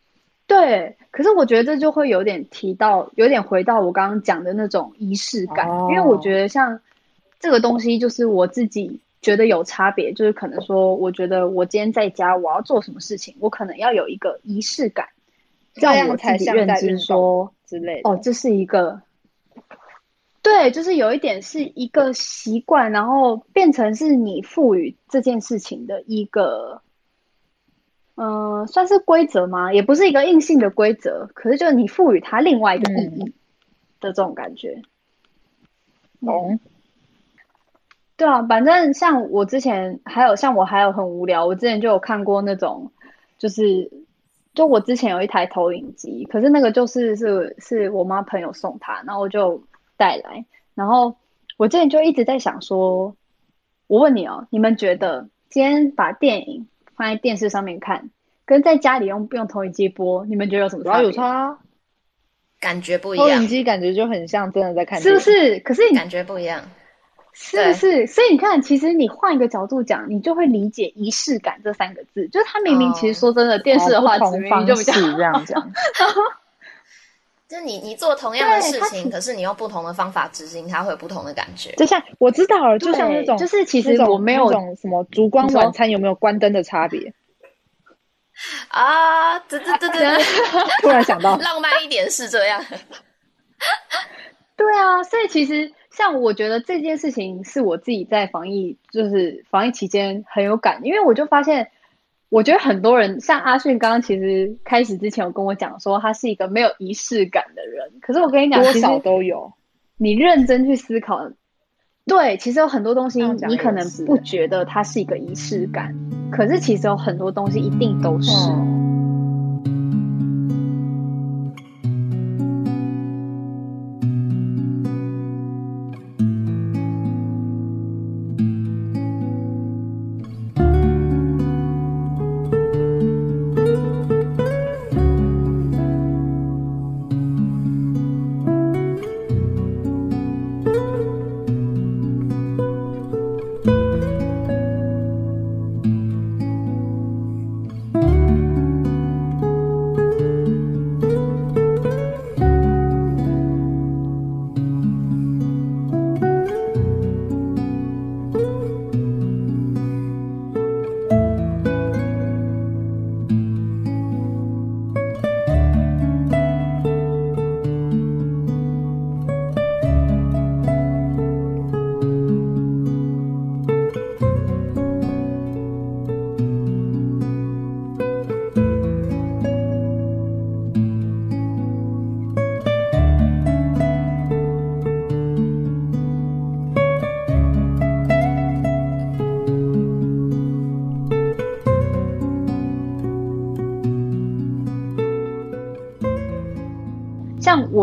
对，可是我觉得这就会有点提到，有点回到我刚刚讲的那种仪式感，哦、因为我觉得像这个东西，就是我自己。觉得有差别，就是可能说，我觉得我今天在家，我要做什么事情，我可能要有一个仪式感，这样我才认知说之类的。哦，这是一个，对，就是有一点是一个习惯，然后变成是你赋予这件事情的一个嗯、呃，算是规则吗？也不是一个硬性的规则，可是就是你赋予它另外一个意义的这种感觉。懂、嗯。对啊，反正像我之前还有像我还有很无聊，我之前就有看过那种，就是就我之前有一台投影机，可是那个就是是是我妈朋友送她，然后我就带来，然后我之前就一直在想说，我问你哦，你们觉得今天把电影放在电视上面看，跟在家里用用投影机播，你们觉得有什么差别？有差，感觉不一样。投影机感觉就很像真的在看是不是？可是你感觉不一样。是不是？所以你看，其实你换一个角度讲，你就会理解仪式感这三个字。就是他明明其实说真的，哦、电视的话，明明就比较这样讲。就你你做同样的事情，可是你用不同的方法执行，它会有不同的感觉。就像我知道了，就像那种，就是其实我没有种什么烛光晚餐有没有关灯的差别啊？对对对对，突然想到，浪漫一点是这样。对啊，所以其实。像我觉得这件事情是我自己在防疫，就是防疫期间很有感，因为我就发现，我觉得很多人像阿迅刚刚其实开始之前有跟我讲说，他是一个没有仪式感的人。可是我跟你讲，多少都有。你认真去思考，对，其实有很多东西你可能不觉得它是一个仪式感，可是其实有很多东西一定都是。嗯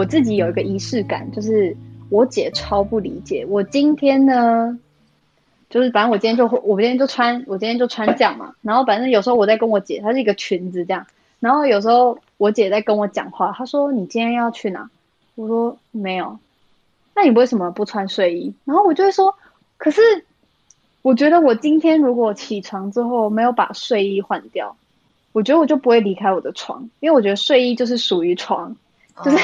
我自己有一个仪式感，就是我姐超不理解。我今天呢，就是反正我今天就我今天就穿，我今天就穿这样嘛。然后反正有时候我在跟我姐，她是一个裙子这样。然后有时候我姐在跟我讲话，她说：“你今天要去哪？”我说：“没有。”那你为什么不穿睡衣？然后我就会说：“可是我觉得我今天如果起床之后没有把睡衣换掉，我觉得我就不会离开我的床，因为我觉得睡衣就是属于床。”就是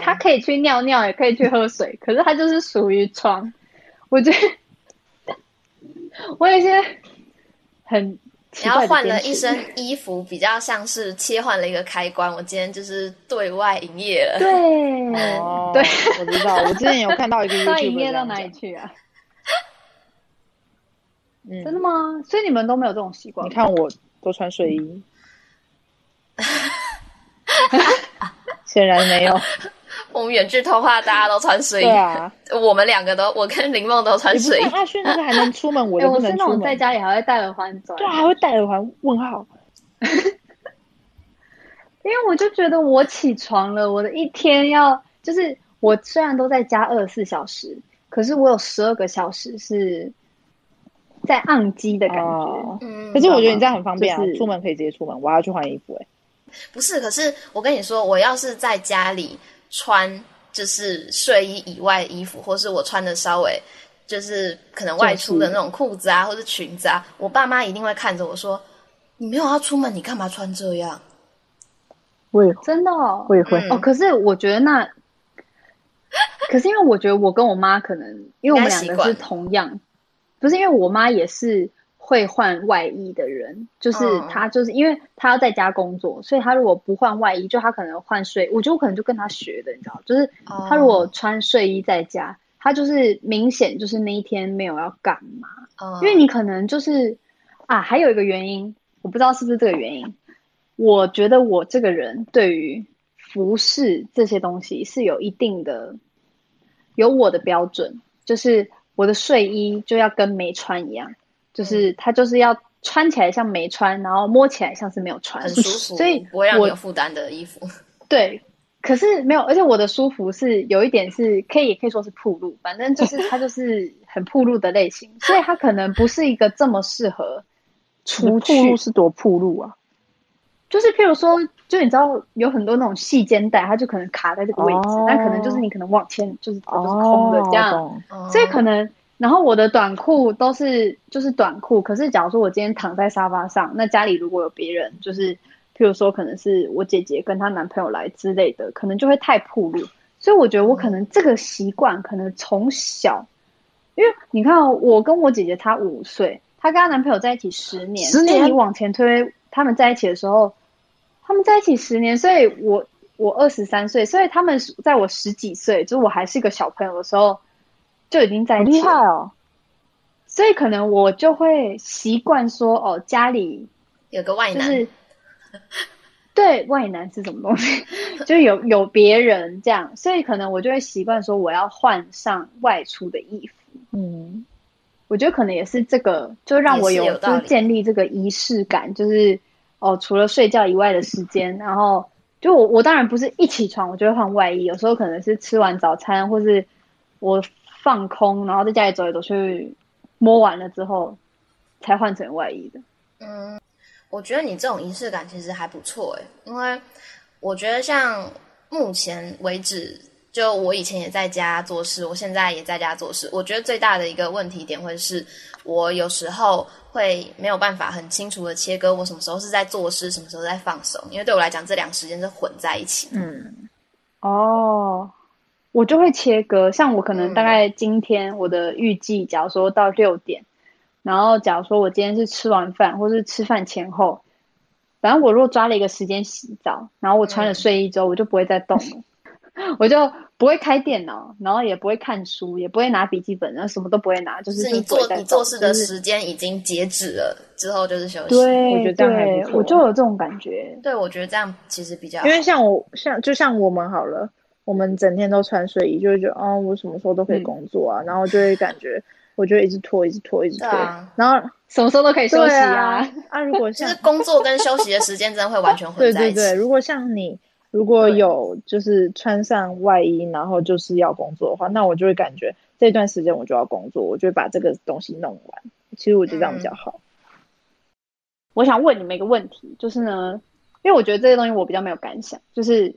他可以去尿尿，也可以去喝水，可是他就是属于床。我觉得我有些很奇怪，你要换了一身衣服，比较像是切换了一个开关。我今天就是对外营业了。对，哦，对，我知道。我之前有看到一个 YouTube 营业到哪里去啊？嗯，真的吗？所以你们都没有这种习惯？你看，我都穿睡衣。显然没有。我们远距通话，大家都穿睡衣。对啊，我们两个都，我跟林梦都穿睡衣。那个还能出门，我又不能出门。欸、我是那种在家里还会戴耳环走。对啊，还会戴耳环？问号。因为我就觉得我起床了，我的一天要就是我虽然都在家二十四小时，可是我有十二个小时是在按机的感觉。哦、嗯。可是我觉得你这样很方便啊，就是、出门可以直接出门。我要去换衣服哎、欸。不是，可是我跟你说，我要是在家里穿就是睡衣以外的衣服，或是我穿的稍微就是可能外出的那种裤子啊，或是裙子啊，我爸妈一定会看着我说：“你没有要出门，你干嘛穿这样？”我也真的哦，我也会哦。可是我觉得那，可是因为我觉得我跟我妈可能，因为我们两个是同样，不是因为我妈也是。会换外衣的人，就是他，就是因为他要在家工作，所以他如果不换外衣，就他可能换睡，我觉得我可能就跟他学的，你知道，就是他如果穿睡衣在家，他就是明显就是那一天没有要干嘛，因为你可能就是啊，还有一个原因，我不知道是不是这个原因，我觉得我这个人对于服饰这些东西是有一定的，有我的标准，就是我的睡衣就要跟没穿一样，就是它就是要穿起来像没穿，然后摸起来像是没有穿，很舒服，所以不会让你有负担的衣服。对。可是没有，而且我的舒服是有一点是可以，也可以说是铺路，反正就是它就是很铺路的类型，所以它可能不是一个这么适合出去。铺路是多铺路啊？就是譬如说，就你知道有很多那种细肩带，它就可能卡在这个位置，那、哦、可能就是你可能往前就是就是空的这样，哦、所以可能。然后我的短裤都是就是短裤，可是假如说我今天躺在沙发上，那家里如果有别人，就是。譬如说，可能是我姐姐跟她男朋友来之类的，可能就会太暴露。所以我觉得我可能这个习惯，可能从小，因为你看哦，我跟我姐姐差五岁，她跟她男朋友在一起十年，十年你往前推，他们在一起的时候，他们在一起十年，所以我我二十三岁，所以他们在我十几岁，就是我还是一个小朋友的时候，就已经在。厉害哦！所以可能我就会习惯说，哦，家里有个外男。就是 对，外男是什么东西？就有有别人这样，所以可能我就会习惯说我要换上外出的衣服。嗯，我觉得可能也是这个，就让我有，有就是建立这个仪式感，就是哦，除了睡觉以外的时间，然后就我我当然不是一起床我就会换外衣，有时候可能是吃完早餐，或是我放空，然后在家里走来走去，摸完了之后才换成外衣的。嗯。我觉得你这种仪式感其实还不错诶，因为我觉得像目前为止，就我以前也在家做事，我现在也在家做事。我觉得最大的一个问题点会是，我有时候会没有办法很清楚的切割我什么时候是在做事，什么时候在放松，因为对我来讲，这两个时间是混在一起。嗯，哦，我就会切割，像我可能大概今天我的预计，假如说到六点。然后，假如说我今天是吃完饭，或是吃饭前后，反正我如果抓了一个时间洗澡，然后我穿了睡衣之后，我就不会再动了，嗯、我就不会开电脑，然后也不会看书，也不会拿笔记本，然后什么都不会拿，就是，是你做你做事的时间已经截止了，之后就是休息。对，我觉得这样还不错。我就有这种感觉。对，我觉得这样其实比较好，因为像我像就像我们好了，我们整天都穿睡衣，就会觉得哦，我什么时候都可以工作啊，嗯、然后就会感觉。我就一直拖，一直拖，一直拖，啊、然后什么时候都可以休息啊。啊，啊如果像就是工作跟休息的时间真的会完全混在一起。对对对，如果像你如果有就是穿上外衣，然后就是要工作的话，那我就会感觉这段时间我就要工作，我就会把这个东西弄完。其实我觉得这样比较好。嗯、我想问你们一个问题，就是呢，因为我觉得这些东西我比较没有感想，就是。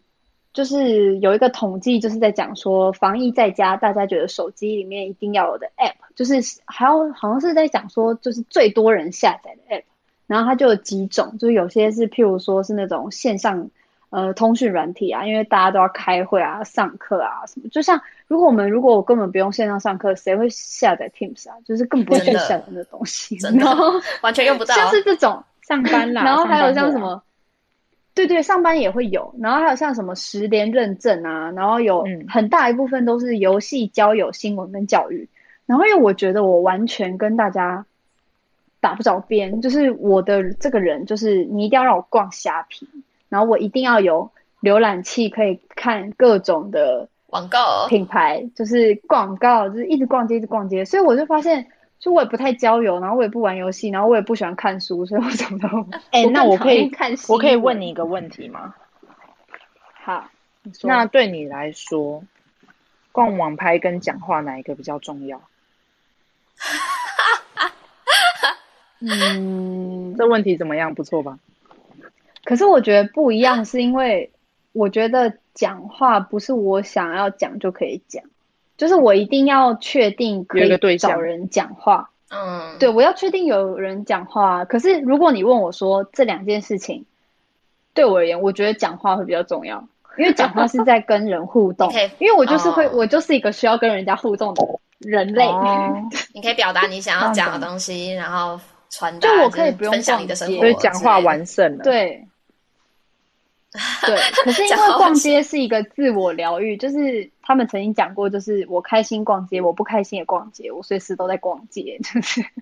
就是有一个统计，就是在讲说防疫在家，大家觉得手机里面一定要有的 App，就是还有好像是在讲说，就是最多人下载的 App，然后它就有几种，就是有些是譬如说是那种线上呃通讯软体啊，因为大家都要开会啊、上课啊什么，就像如果我们如果我根本不用线上上课，谁会下载 Teams 啊？就是更不会去下载那东西，然后完全用不到，像是这种上班啦，然后还有像什么。对对，上班也会有，然后还有像什么十连认证啊，然后有很大一部分都是游戏、交友、新闻跟教育。然后因为我觉得我完全跟大家打不着边，就是我的这个人，就是你一定要让我逛虾皮，然后我一定要有浏览器可以看各种的广告品牌，就是广告，就是一直逛街，一直逛街。所以我就发现。就我也不太交友，然后我也不玩游戏，然后我也不喜欢看书，所以我怎么都……哎、欸，那我可以看，我可以问你一个问题吗？好，那对你来说，逛网拍跟讲话哪一个比较重要？嗯，这问题怎么样？不错吧？可是我觉得不一样，是因为我觉得讲话不是我想要讲就可以讲。就是我一定要确定可以找人讲话，嗯，对，我要确定有人讲话。可是如果你问我说这两件事情，对我而言，我觉得讲话会比较重要，因为讲话是在跟人互动。因为我就是会，我就是一个需要跟人家互动的人类。你可以表达你想要讲的东西，然后传达，就我可以不用分享你的生活，所以讲话完胜了。对。对，可是因为逛街是一个自我疗愈，就是他们曾经讲过，就是我开心逛街，我不开心也逛街，我随时都在逛街，就是。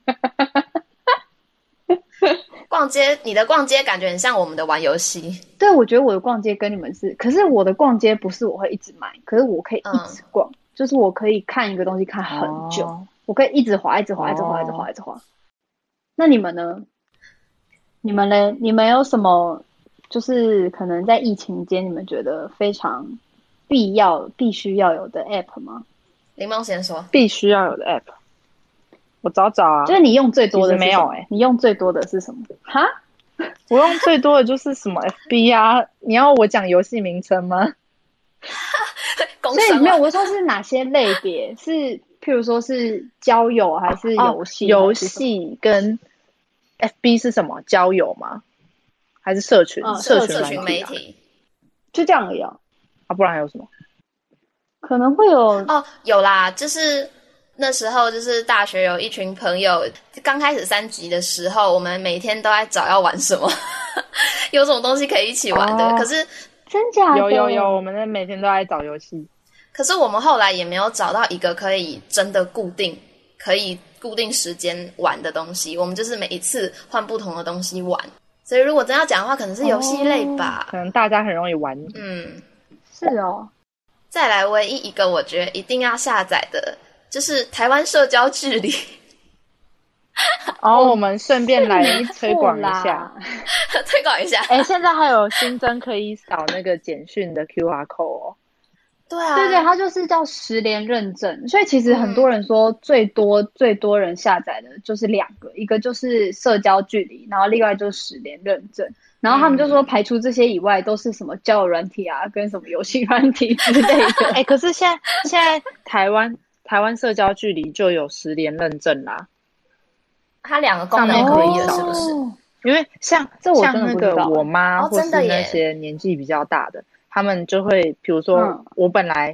逛街，你的逛街感觉很像我们的玩游戏。对，我觉得我的逛街跟你们是，可是我的逛街不是我会一直买，可是我可以一直逛，嗯、就是我可以看一个东西看很久，哦、我可以一直滑，一直滑，一直滑，一直滑，一直滑。那你们呢？你们呢？你们有什么？就是可能在疫情间，你们觉得非常必要、必须要有的 app 吗？柠檬先说，必须要有的 app。我找找啊，就是你用最多的没有哎、欸，你用最多的是什么？哈，我用最多的就是什么 FB 啊？你要我讲游戏名称吗？所以没有，我说是哪些类别？是譬如说是交友还是游戏？游戏、哦、跟 FB 是什么？交友吗？还是社群？嗯、社群媒体？就这样而已啊，啊，不然还有什么？可能会有哦，有啦，就是。那时候就是大学有一群朋友，刚开始三级的时候，我们每天都在找要玩什么，有什么东西可以一起玩的。哦、可是真假的？有有有，我们每天都在找游戏。可是我们后来也没有找到一个可以真的固定、可以固定时间玩的东西。我们就是每一次换不同的东西玩。所以如果真要讲的话，可能是游戏类吧。哦、可能大家很容易玩。嗯，是哦。再来，唯一一个我觉得一定要下载的。就是台湾社交距离，然后我们顺便来推广一下，推广一下。哎、欸，现在还有新增可以扫那个简讯的 QR code 哦。对啊，对对，它就是叫十连认证。所以其实很多人说最多、嗯、最多人下载的就是两个，一个就是社交距离，然后另外就是实联认证。然后他们就说排除这些以外，都是什么交友软体啊，跟什么游戏软体之类的。哎、欸，可是现在现在台湾。台湾社交距离就有十连认证啦，它两个功能可以是不是？因为像这我像那个我妈或是那些年纪比较大的，哦、他们就会，比如说我本来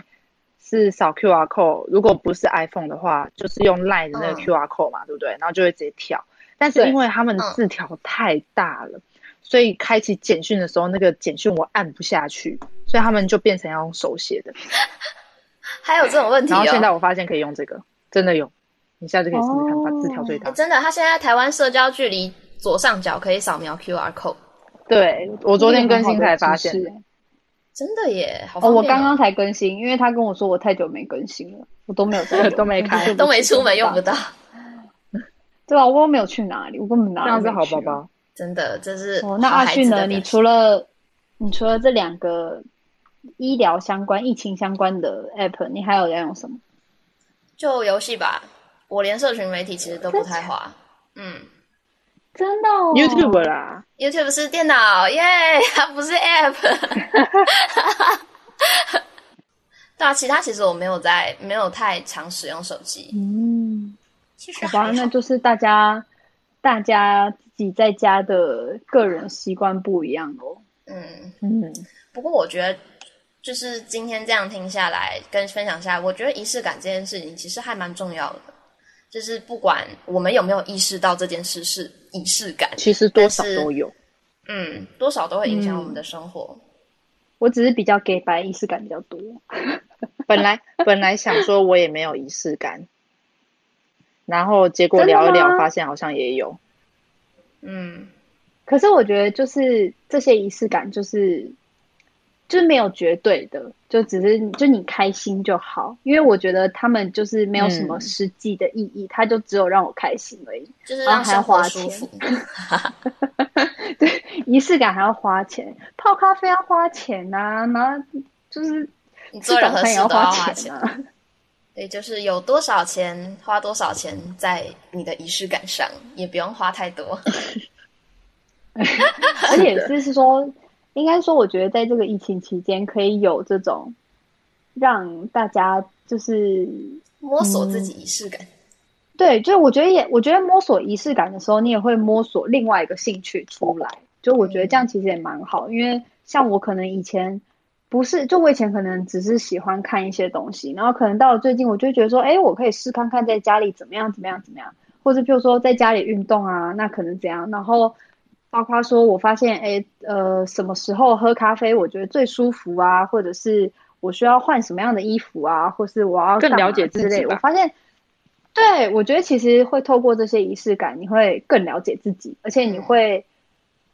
是扫 QR code，如果不是 iPhone 的话，就是用 Line 的那个 QR code 嘛，嗯、对不对？然后就会直接跳。但是因为他们字条太大了，嗯、所以开启简讯的时候，那个简讯我按不下去，所以他们就变成要用手写的。还有这种问题、哦，然后现在我发现可以用这个，真的有，你下次可以试试看，把字调最大。真的，他现在台湾社交距离左上角可以扫描 QR code。对，我昨天更新才发现，真的耶，好哦，我刚刚才更新，因为他跟我说我太久没更新了，我都没有在，都没开，都没出门用不到。对啊，我又没有去哪里，我根本哪里这样子好宝宝，真的，这是哦。那阿迅呢？你除了你除了这两个。医疗相关、疫情相关的 app，你还有在用什么？就游戏吧，我连社群媒体其实都不太滑。嗯，真的哦？YouTube 啦，YouTube 是电脑耶，yeah, 它不是 app。对啊，其他其实我没有在，没有太常使用手机。嗯，其实好吧，那就是大家大家自己在家的个人习惯不一样哦。嗯嗯，不过我觉得。就是今天这样听下来，跟分享下来，我觉得仪式感这件事情其实还蛮重要的。就是不管我们有没有意识到这件事是仪式感，其实多少都有，嗯，多少都会影响我们的生活。嗯、我只是比较给白，仪式感比较多。本来本来想说我也没有仪式感，然后结果聊一聊，发现好像也有。嗯，可是我觉得就是这些仪式感就是。就是没有绝对的，就只是就你开心就好，因为我觉得他们就是没有什么实际的意义，他、嗯、就只有让我开心而已，就是让生活舒服。对，仪式感还要花钱，泡咖啡要花钱呐、啊，然后就是你做任何事都要花钱啊。对，就是有多少钱花多少钱在你的仪式感上，也不用花太多。而且就是说。应该说，我觉得在这个疫情期间，可以有这种让大家就是摸索自己仪式感。嗯、对，就我觉得也，我觉得摸索仪式感的时候，你也会摸索另外一个兴趣出来。就我觉得这样其实也蛮好，因为像我可能以前不是，就我以前可能只是喜欢看一些东西，然后可能到了最近，我就觉得说，哎，我可以试看看在家里怎么样，怎么样，怎么样，或者比如说在家里运动啊，那可能怎样，然后。包括说，我发现，哎，呃，什么时候喝咖啡，我觉得最舒服啊，或者是我需要换什么样的衣服啊，或是我要更了解自己。我发现，对，我觉得其实会透过这些仪式感，你会更了解自己，而且你会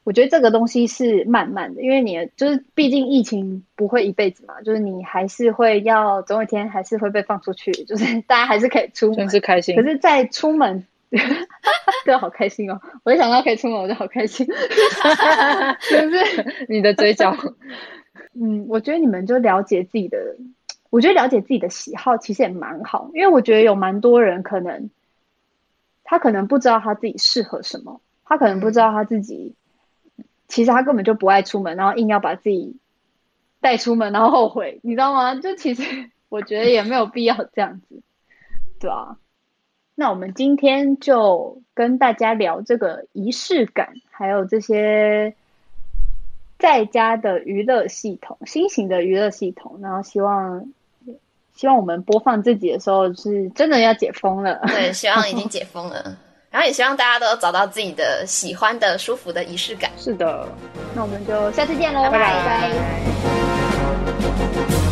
我觉得这个东西是慢慢的，因为你就是毕竟疫情不会一辈子嘛，就是你还是会要总有一天还是会被放出去，就是大家还是可以出门，真是开心。可是，在出门，对，好开心哦！我一想到可以出门，我就好开心。是不是你的嘴角？嗯，我觉得你们就了解自己的，我觉得了解自己的喜好其实也蛮好，因为我觉得有蛮多人可能他可能不知道他自己适合什么，他可能不知道他自己。其实他根本就不爱出门，然后硬要把自己带出门，然后后悔，你知道吗？就其实我觉得也没有必要这样子，对啊。那我们今天就跟大家聊这个仪式感，还有这些在家的娱乐系统，新型的娱乐系统。然后希望希望我们播放自己的时候是真的要解封了，对，希望已经 解封了。然后也希望大家都找到自己的喜欢的、舒服的仪式感。是的，那我们就下次见喽，拜拜。拜拜拜拜。